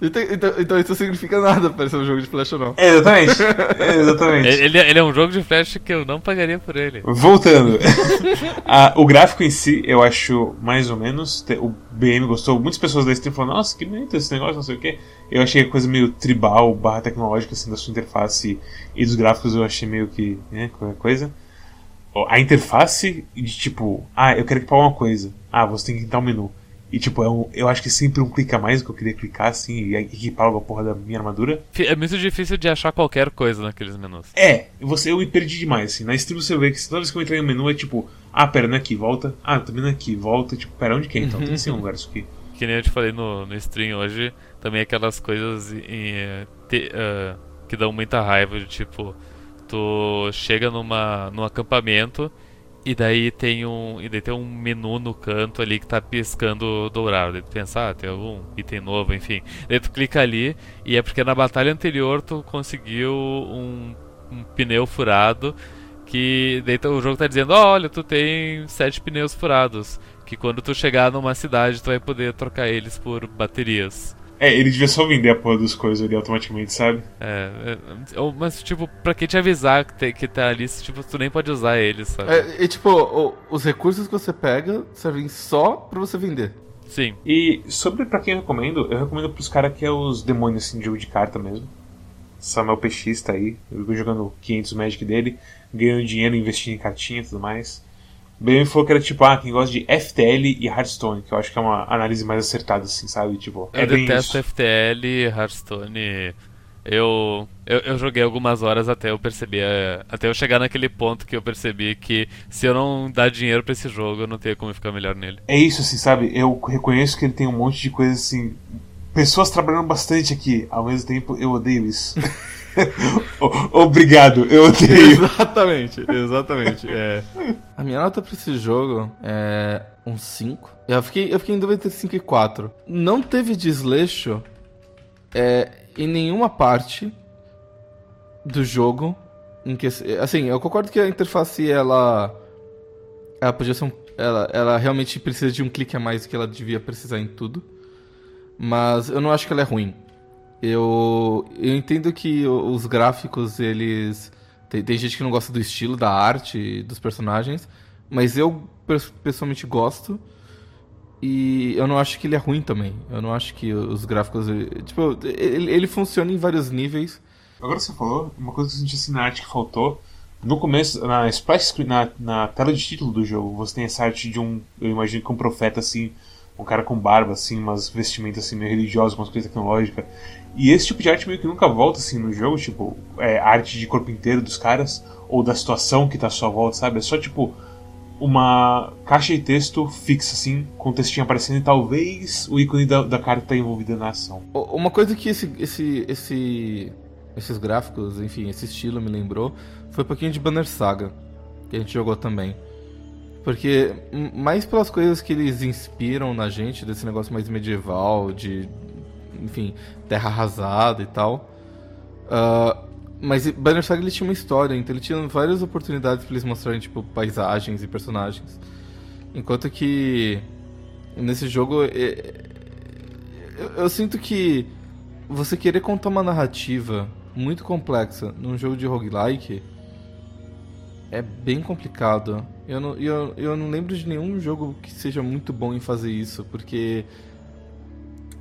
Então, então, então isso não significa nada pra ser um jogo de flash ou não. É, exatamente. É, exatamente. ele, ele é um jogo de Flash que eu não pagaria por ele. Voltando. Ah, o gráfico em si, eu acho mais ou menos. O BM gostou. Muitas pessoas da stream falaram, nossa, que bonito esse negócio, não sei o que. Eu achei a coisa meio tribal, barra tecnológica, assim, da sua interface e dos gráficos eu achei meio que, né, qualquer coisa. A interface de tipo, ah, eu quero equipar uma coisa. Ah, você tem que entrar o menu. E tipo, é um, eu acho que sempre um clica a mais do que eu queria clicar, assim, e equipar logo a porra da minha armadura. É muito difícil de achar qualquer coisa naqueles menus. É, você, eu me perdi demais, assim. Na stream você vê que toda vez que eu entrei no menu é tipo, ah, pera, não é aqui, volta. Ah, também não é aqui, volta. Tipo, pera, onde que é então? Tem que ser um lugar isso aqui. Que nem eu te falei no, no stream hoje, também aquelas coisas em, te- ah, que dão muita raiva, de tipo, tu chega numa, num acampamento e daí tem um. E daí tem um menu no canto ali que tá piscando dourado. Daí tu pensa, ah, tem algum item novo, enfim. Daí tu clica ali e é porque na batalha anterior tu conseguiu um, um pneu furado. Que daí o jogo tá dizendo, "Ó, olha, tu tem sete pneus furados. Que quando tu chegar numa cidade tu vai poder trocar eles por baterias. É, ele devia só vender a porra das coisas ali automaticamente, sabe? É, é, ou- mas tipo, pra quem te avisar que, tem, que tá ali, tipo, tu nem pode usar eles, sabe? É, e tipo, o- os recursos que você pega servem só pra você vender. Sim. E sobre pra quem eu recomendo, eu recomendo pros caras que é os demônios assim, de jogo de carta mesmo. Samuel PX tá aí, jogando 500 Magic dele, ganhando dinheiro, investindo em cartinha e tudo mais. Bem falou que era tipo, ah, quem gosta de FTL e Hearthstone, que eu acho que é uma análise mais acertada, assim, sabe? Tipo, é Eu detesto isso. FTL, Hearthstone. Eu, eu, eu joguei algumas horas até eu perceber. é, Até eu chegar naquele ponto que eu percebi que se eu não dar dinheiro pra esse jogo, eu não tenho como ficar melhor nele. É isso, assim, sabe? Eu reconheço que ele tem um monte de coisas assim. Pessoas trabalhando bastante aqui, ao mesmo tempo eu odeio isso. Obrigado, eu odeio. Exatamente, exatamente. é. A minha nota pra esse jogo é um 5. Eu fiquei, eu fiquei em dúvida entre 5 e 4. Não teve desleixo é, em nenhuma parte do jogo. Em que, assim, eu concordo que a interface ela. Ela podia ser um, ela, ela realmente precisa de um clique a mais do que ela devia precisar em tudo. Mas eu não acho que ela é ruim. Eu, eu entendo que os gráficos, eles. Tem, tem gente que não gosta do estilo, da arte, dos personagens. Mas eu pes- pessoalmente gosto. E eu não acho que ele é ruim também. Eu não acho que os gráficos. Tipo, ele, ele funciona em vários níveis. Agora você falou, uma coisa que eu senti assim na arte que faltou. No começo, na splash screen, na, na tela de título do jogo, você tem essa arte de um, eu imagino que um profeta assim, um cara com barba assim, umas vestimentas assim meio religiosas, umas coisas tecnológicas. E esse tipo de arte meio que nunca volta assim no jogo, tipo, é, arte de corpo inteiro dos caras ou da situação que tá à sua volta, sabe? É só tipo uma caixa de texto fixa assim, com o textinho aparecendo e talvez o ícone da, da cara tá envolvida na ação. Uma coisa que esse, esse, esse, esses gráficos, enfim, esse estilo me lembrou foi um pouquinho de Banner Saga, que a gente jogou também. Porque, mais pelas coisas que eles inspiram na gente, desse negócio mais medieval, de, enfim, terra arrasada e tal. Ah, mas Banner Saga ele tinha uma história, então ele tinha várias oportunidades pra eles mostrarem, tipo, paisagens e personagens. Enquanto que nesse jogo é, eu, eu sinto que você querer contar uma narrativa muito complexa num jogo de roguelike é bem complicado. Eu não, eu, eu não lembro de nenhum jogo que seja muito bom em fazer isso, porque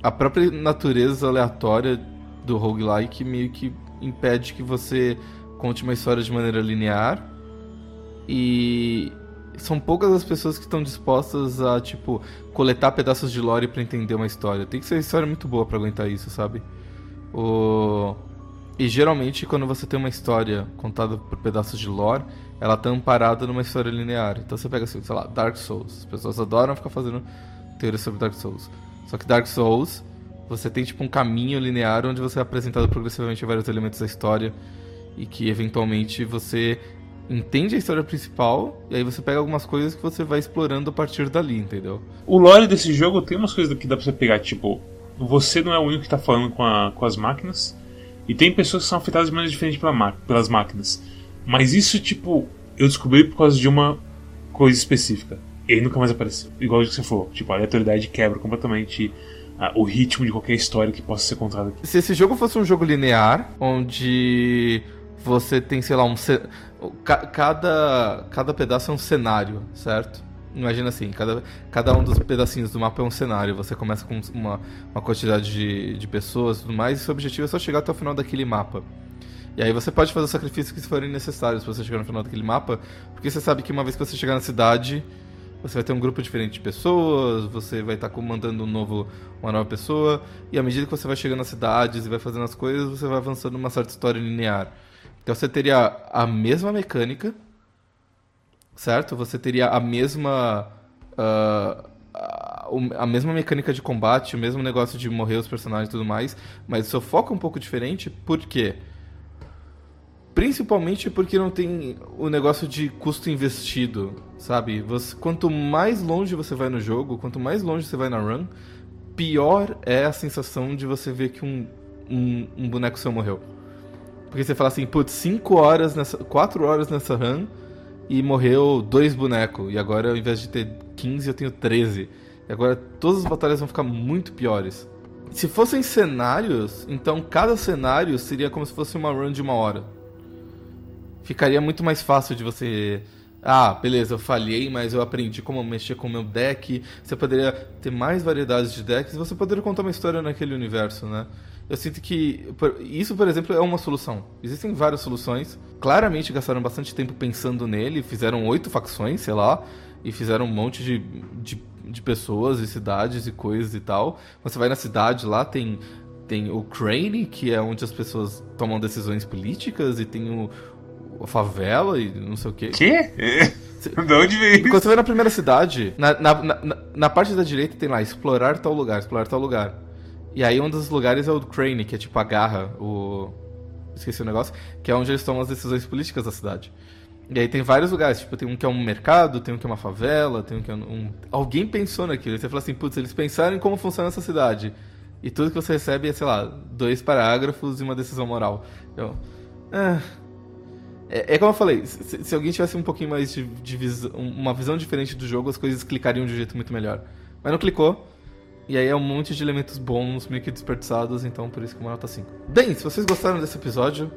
a própria natureza aleatória do roguelike meio que impede que você conte uma história de maneira linear e são poucas as pessoas que estão dispostas a, tipo, coletar pedaços de lore pra entender uma história. Tem que ser uma história muito boa pra aguentar isso, sabe? O... E geralmente, quando você tem uma história contada por pedaços de lore, ela tá amparada numa história linear. Então você pega, assim, sei lá, Dark Souls. As pessoas adoram ficar fazendo teorias sobre Dark Souls. Só que Dark Souls, você tem, tipo, um caminho linear onde você é apresentado progressivamente vários elementos da história e que, eventualmente, você entende a história principal e aí você pega algumas coisas que você vai explorando a partir dali, entendeu? O lore desse jogo tem umas coisas que dá pra você pegar, tipo, você não é o único que tá falando com, a- com as máquinas, e tem pessoas que são afetadas de maneira diferente pela pelas máquinas. Mas isso, tipo, eu descobri por causa de uma coisa específica. E ele nunca mais apareceu. Igual o que você falou, tipo, a aleatoriedade quebra completamente o ritmo de qualquer história que possa ser contada aqui. Se esse jogo fosse um jogo linear, onde você tem, sei lá, um. ce- ca- Cada, cada pedaço é um cenário, certo? Imagina assim, cada, cada um dos pedacinhos do mapa é um cenário. Você começa com uma, uma quantidade de, de pessoas e tudo mais, e seu objetivo é só chegar até o final daquele mapa. E aí você pode fazer os sacrifícios que forem necessários pra você chegar no final daquele mapa, porque você sabe que uma vez que você chegar na cidade, você vai ter um grupo diferente de pessoas, você vai estar comandando um novo, uma nova pessoa, e à medida que você vai chegando nas cidades e vai fazendo as coisas, você vai avançando numa certa história linear. Então você teria a mesma mecânica, certo? Você teria a mesma. ah, a, mesma mecânica de combate, o mesmo negócio de morrer os personagens e tudo mais, mas o seu foco é um pouco diferente, por quê? Principalmente porque não tem o negócio de custo investido, sabe? Você, quanto mais longe você vai no jogo, quanto mais longe você vai na run, pior é a sensação de você ver que um, um, um boneco seu morreu. Porque você fala assim, putz, 5 horas nessa. 4 horas nessa run e morreu dois bonecos. E agora, ao invés de ter 15, eu tenho 13. E agora todas as batalhas vão ficar muito piores. Se fossem cenários, então cada cenário seria como se fosse uma run de uma hora. Ficaria muito mais fácil de você. Ah, beleza, eu falhei, mas eu aprendi como mexer com o meu deck. Você poderia ter mais variedades de decks e você poderia contar uma história naquele universo, né? Eu sinto que isso, por exemplo, é uma solução. Existem várias soluções. Claramente gastaram bastante tempo pensando nele, fizeram oito facções, sei lá, e fizeram um monte de, de, de pessoas e cidades e coisas e tal. Você vai na cidade lá, tem tem o Crane, que é onde as pessoas tomam decisões políticas, e tem o, a favela e não sei o quê. Quê? De onde veio? Quando você vai na primeira cidade, na, na, na, na, parte da direita tem lá, explorar tal lugar, explorar tal lugar. E aí um dos lugares é o Crane, que é tipo a garra, o... Esqueci o negócio. Que é onde eles tomam as decisões políticas da cidade. E aí tem vários lugares, tipo, tem um que é um mercado, tem um que é uma favela, tem um que é um... Alguém pensou naquilo, e você fala assim, putz, eles pensaram em como funciona essa cidade. E tudo que você recebe é, sei lá, dois parágrafos e uma decisão moral. Eu... Ah, é, é, como eu falei, se, se, alguém tivesse um pouquinho mais de, de visão, uma visão diferente do jogo, as coisas clicariam de um jeito muito melhor. Mas não clicou, e aí é um monte de elementos bons, meio que desperdiçados, então por isso que uma nota 5. Bem, se vocês gostaram desse episódio,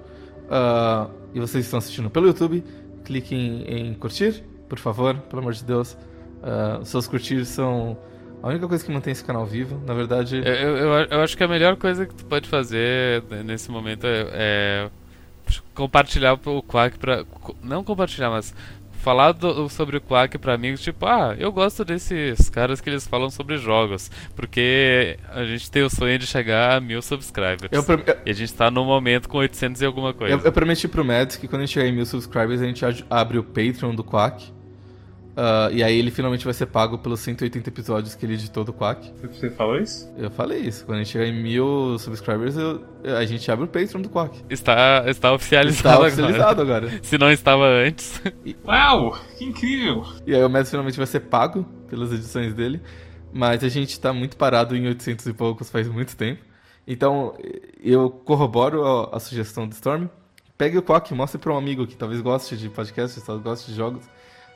uh, e vocês estão assistindo pelo YouTube, cliquem em curtir, por favor, pelo amor de Deus. Uh, seus curtir são a única coisa que mantém esse canal vivo. Na verdade. Eu, eu, eu acho que a melhor coisa que tu pode fazer nesse momento é, é compartilhar o Quack pra. Não compartilhar, mas falar do, sobre o Quack pra amigos, tipo, ah, eu gosto desses caras que eles falam sobre jogos, porque a gente tem o sonho de chegar a mil subscribers. Eu, eu, e a gente tá no momento com 800 e alguma coisa. Eu, eu prometi pro Mads que quando a gente chegar em mil subscribers, a gente abre o Patreon do Quack. Uh, e aí ele finalmente vai ser pago pelos 180 episódios que ele editou do Quack. Você falou isso? Eu falei isso. Quando a gente chegar em mil subscribers, eu, a gente abre o Patreon do Quack. Está, está oficializado, está oficializado agora. agora. Se não estava antes. Uau! Que incrível! E aí o Mads finalmente vai ser pago pelas edições dele. Mas a gente está muito parado em 800 e poucos faz muito tempo. Então eu corroboro a, a sugestão do Storm. Pegue o Quack, mostre para um amigo que talvez goste de podcasts, talvez goste de jogos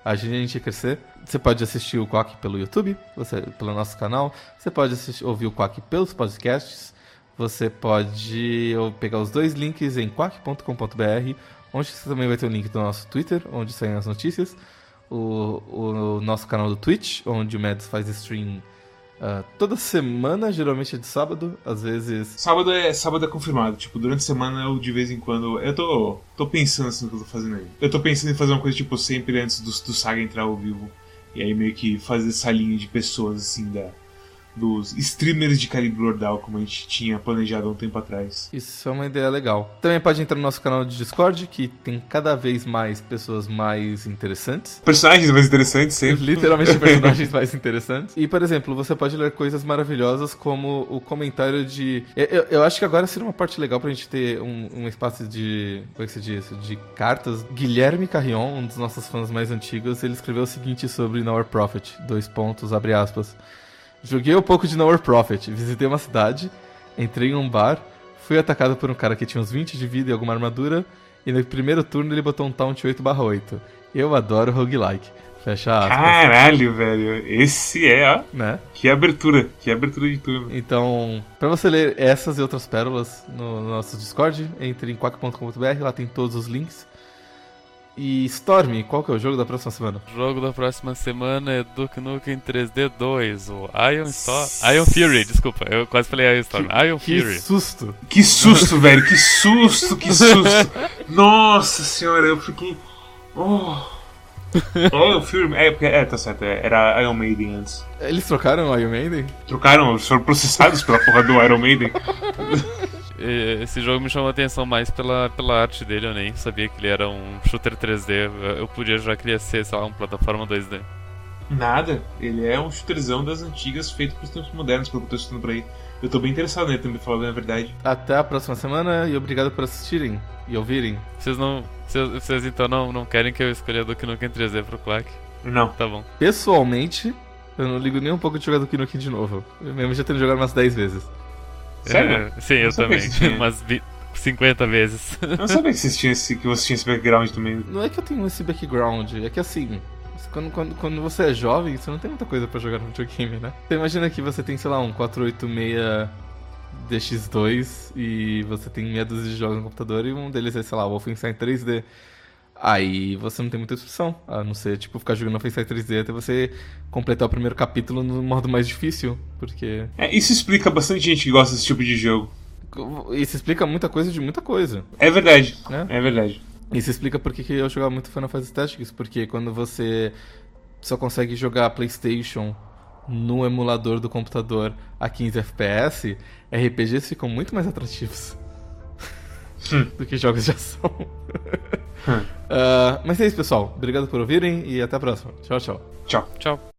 a gente a crescer. Você pode assistir o Quack pelo YouTube, você, pelo nosso canal. Você pode assistir, ouvir o Quack pelos podcasts. Você pode pegar os dois links em quack.com.br, onde você também vai ter o link do nosso Twitter, onde saem as notícias. O, o nosso canal do Twitch, onde o Mads faz stream Uh, toda semana, geralmente é de sábado, às vezes. Sábado é sábado é confirmado. Tipo, durante a semana eu de vez em quando. Eu tô. tô pensando assim no que eu tô fazendo aí. Eu tô pensando em fazer uma coisa, tipo, sempre antes do, do Saga entrar ao vivo. E aí meio que fazer essa linha de pessoas assim da dos streamers de calibre Lordal, como a gente tinha planejado há um tempo atrás. Isso é uma ideia legal. Também pode entrar no nosso canal de Discord, que tem cada vez mais pessoas mais interessantes. Personagens mais interessantes, sempre. Literalmente personagens mais interessantes. E, por exemplo, você pode ler coisas maravilhosas como o comentário de. Eu, eu acho que agora seria uma parte legal pra gente ter um, um espaço de. Como é que se diz? De cartas. Guilherme Carrion, um dos nossos fãs mais antigos, ele escreveu o seguinte sobre Our Prophet: dois pontos, abre aspas. Joguei um pouco de Nowhere Prophet, visitei uma cidade, entrei em um bar, fui atacado por um cara que tinha uns 20 de vida e alguma armadura, e no primeiro turno ele botou um taunt 8/8. Eu adoro roguelike. Fecha aspas. Caralho, velho. Esse é, ó. Né? Que abertura. Que abertura de turno. Então, pra você ler essas e outras pérolas no, no nosso Discord, entre em quack.com.br, lá tem todos os links. E Storm, qual que é o jogo da próxima semana? O jogo da próxima semana é Duke Nukem 3D 2, o Ion Storm. Ion Fury, desculpa, eu quase falei Ion Storm. Que, Ion Fury. Que susto! Que susto, velho, que susto, que susto! Nossa senhora, eu fiquei. Oh. Ion Fury. É, é, tá certo, é, era Iron Maiden antes. Eles trocaram o Iron Maiden? Trocaram, eles foram processados pela porra do Iron Maiden. Esse jogo me chamou a atenção mais pela, pela arte dele, eu nem sabia que ele era um shooter 3D. Eu podia já que ele ia ser, sei lá, uma plataforma 2D. Nada, ele é um shooterzão das antigas feito para os tempos modernos, pelo que eu tô estudando por aí. Eu tô bem interessado nele também, falando a verdade. Até a próxima semana e obrigado por assistirem e ouvirem. Vocês não. Vocês, vocês então não, não querem que eu escolha Duke Nukem 3D pro Quack? Não. Tá bom. Pessoalmente, eu não ligo nem um pouco de jogar Duke Nukem de novo. Eu mesmo já tendo jogado umas 10 vezes. Sério? É, sim, eu também. Umas 50 vezes. Eu não sabia que, você tinha esse, que você tinha esse background também. Não é que eu tenho esse background, é que assim. Quando, quando, quando você é jovem, você não tem muita coisa pra jogar no videogame, né? Você imagina que você tem, sei lá, um 486 DX2 e você tem meia dúzia de jogos no computador e um deles é, sei lá, o Wolfenstein 3D. Aí você não tem muita opção, a não ser, tipo, ficar jogando Wolfenstein 3D até você completar o primeiro capítulo no modo mais difícil, porque... É, isso explica bastante gente que gosta desse tipo de jogo. Isso explica muita coisa de muita coisa. É verdade, né? é verdade. Isso explica porque que eu jogava muito Final Fantasy Tactics, porque quando você só consegue jogar PlayStation no emulador do computador a 15 FPS, RPGs ficam muito mais atrativos Hum. do que jogos de ação. Hum. Uh, mas é isso, pessoal. Obrigado por ouvirem e até a próxima. Tchau, tchau. Tchau. Tchau.